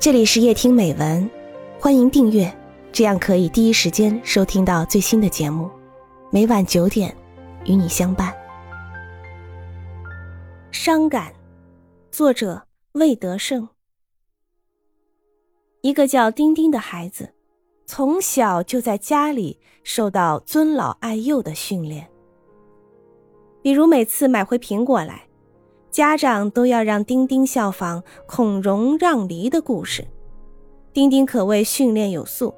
这里是夜听美文，欢迎订阅，这样可以第一时间收听到最新的节目。每晚九点，与你相伴。伤感，作者魏德胜。一个叫丁丁的孩子，从小就在家里受到尊老爱幼的训练。比如每次买回苹果来。家长都要让丁丁效仿孔融让梨的故事，丁丁可谓训练有素。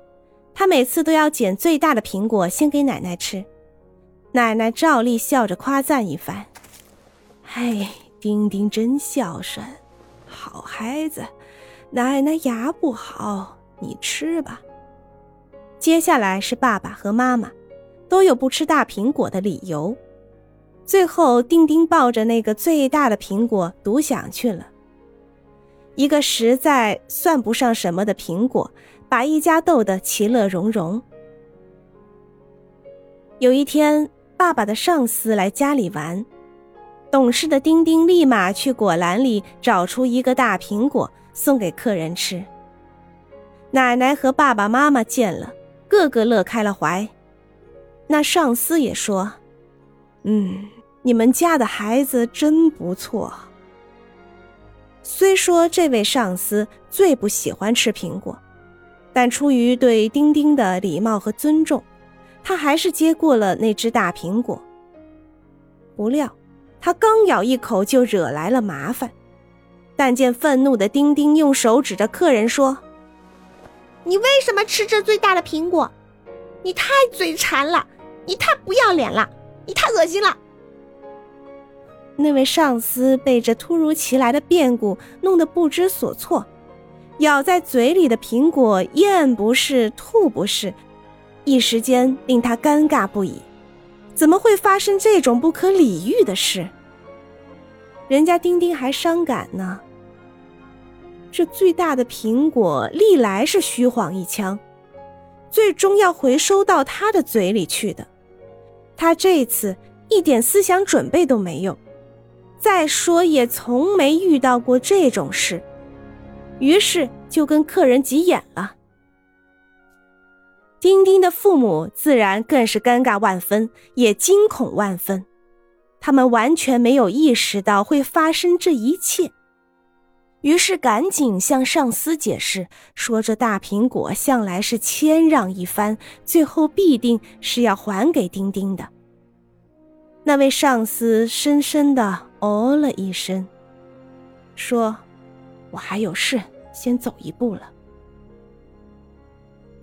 他每次都要捡最大的苹果先给奶奶吃，奶奶照例笑着夸赞一番：“嘿，丁丁真孝顺，好孩子。奶奶牙不好，你吃吧。”接下来是爸爸和妈妈，都有不吃大苹果的理由。最后，丁丁抱着那个最大的苹果独享去了。一个实在算不上什么的苹果，把一家逗得其乐融融。有一天，爸爸的上司来家里玩，懂事的丁丁立马去果篮里找出一个大苹果送给客人吃。奶奶和爸爸妈妈见了，个个乐开了怀。那上司也说：“嗯。”你们家的孩子真不错。虽说这位上司最不喜欢吃苹果，但出于对丁丁的礼貌和尊重，他还是接过了那只大苹果。不料，他刚咬一口就惹来了麻烦。但见愤怒的丁丁用手指着客人说：“你为什么吃这最大的苹果？你太嘴馋了，你太不要脸了，你太恶心了。”那位上司被这突如其来的变故弄得不知所措，咬在嘴里的苹果咽不是吐不是，一时间令他尴尬不已。怎么会发生这种不可理喻的事？人家丁丁还伤感呢。这最大的苹果历来是虚晃一枪，最终要回收到他的嘴里去的。他这次一点思想准备都没有。再说也从没遇到过这种事，于是就跟客人急眼了。丁丁的父母自然更是尴尬万分，也惊恐万分。他们完全没有意识到会发生这一切，于是赶紧向上司解释说：“这大苹果向来是谦让一番，最后必定是要还给丁丁的。”那位上司深深的。哦了一声，说：“我还有事，先走一步了。”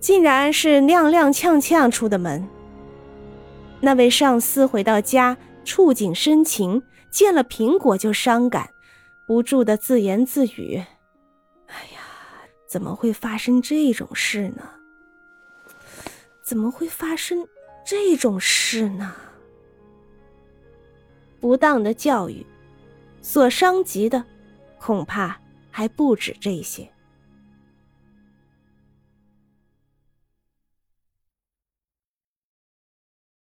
竟然是踉踉跄跄出的门。那位上司回到家，触景生情，见了苹果就伤感，不住的自言自语：“哎呀，怎么会发生这种事呢？怎么会发生这种事呢？”不当的教育，所伤及的，恐怕还不止这些。